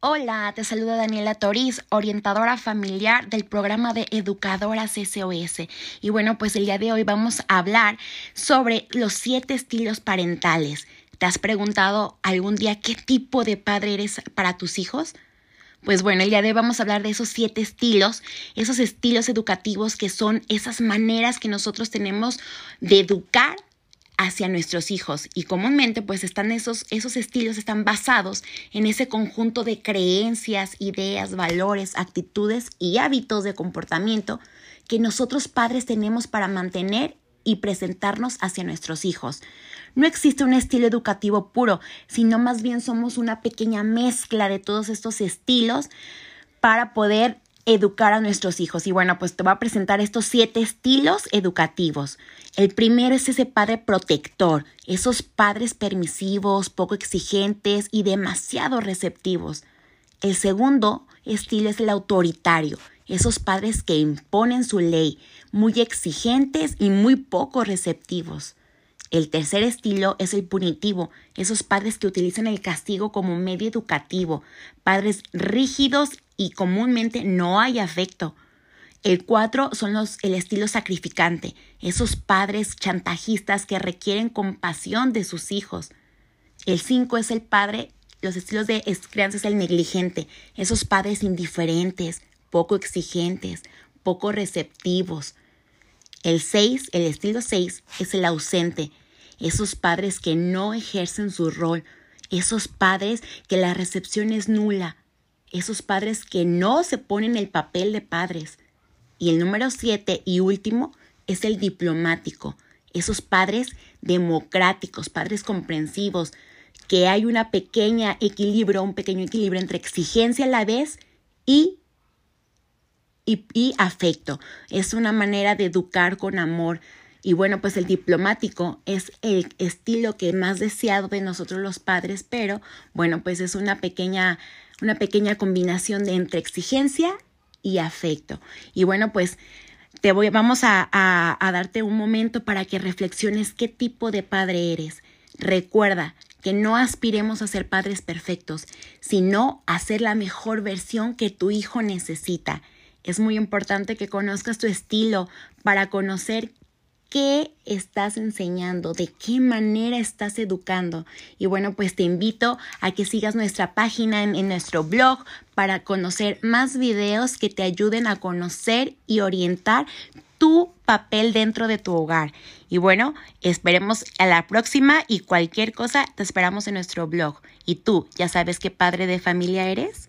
Hola, te saluda Daniela Toriz, orientadora familiar del programa de Educadoras SOS. Y bueno, pues el día de hoy vamos a hablar sobre los siete estilos parentales. ¿Te has preguntado algún día qué tipo de padre eres para tus hijos? Pues bueno, el día de hoy vamos a hablar de esos siete estilos, esos estilos educativos que son esas maneras que nosotros tenemos de educar hacia nuestros hijos y comúnmente pues están esos, esos estilos están basados en ese conjunto de creencias, ideas, valores, actitudes y hábitos de comportamiento que nosotros padres tenemos para mantener y presentarnos hacia nuestros hijos. No existe un estilo educativo puro, sino más bien somos una pequeña mezcla de todos estos estilos para poder educar a nuestros hijos. Y bueno, pues te voy a presentar estos siete estilos educativos. El primero es ese padre protector, esos padres permisivos, poco exigentes y demasiado receptivos. El segundo estilo es el autoritario, esos padres que imponen su ley, muy exigentes y muy poco receptivos. El tercer estilo es el punitivo, esos padres que utilizan el castigo como medio educativo, padres rígidos y comúnmente no hay afecto. El cuatro son los, el estilo sacrificante, esos padres chantajistas que requieren compasión de sus hijos. El cinco es el padre, los estilos de crianza es el negligente, esos padres indiferentes, poco exigentes, poco receptivos, el 6, el estilo 6, es el ausente, esos padres que no ejercen su rol, esos padres que la recepción es nula, esos padres que no se ponen el papel de padres. Y el número 7 y último es el diplomático, esos padres democráticos, padres comprensivos, que hay una pequeña equilibrio, un pequeño equilibrio entre exigencia a la vez y y, afecto. Es una manera de educar con amor. Y bueno, pues el diplomático es el estilo que más deseado de nosotros los padres, pero bueno, pues es una pequeña, una pequeña combinación de entre exigencia y afecto. Y bueno, pues te voy, vamos a, a darte un momento para que reflexiones qué tipo de padre eres. Recuerda que no aspiremos a ser padres perfectos, sino a ser la mejor versión que tu hijo necesita. Es muy importante que conozcas tu estilo para conocer qué estás enseñando, de qué manera estás educando. Y bueno, pues te invito a que sigas nuestra página en, nuestro blog para conocer más videos que te ayuden a conocer y orientar tu papel dentro de tu hogar. Y bueno, esperemos a la próxima y cualquier cosa te esperamos en nuestro blog. ¿Y tú ya sabes qué padre de familia eres?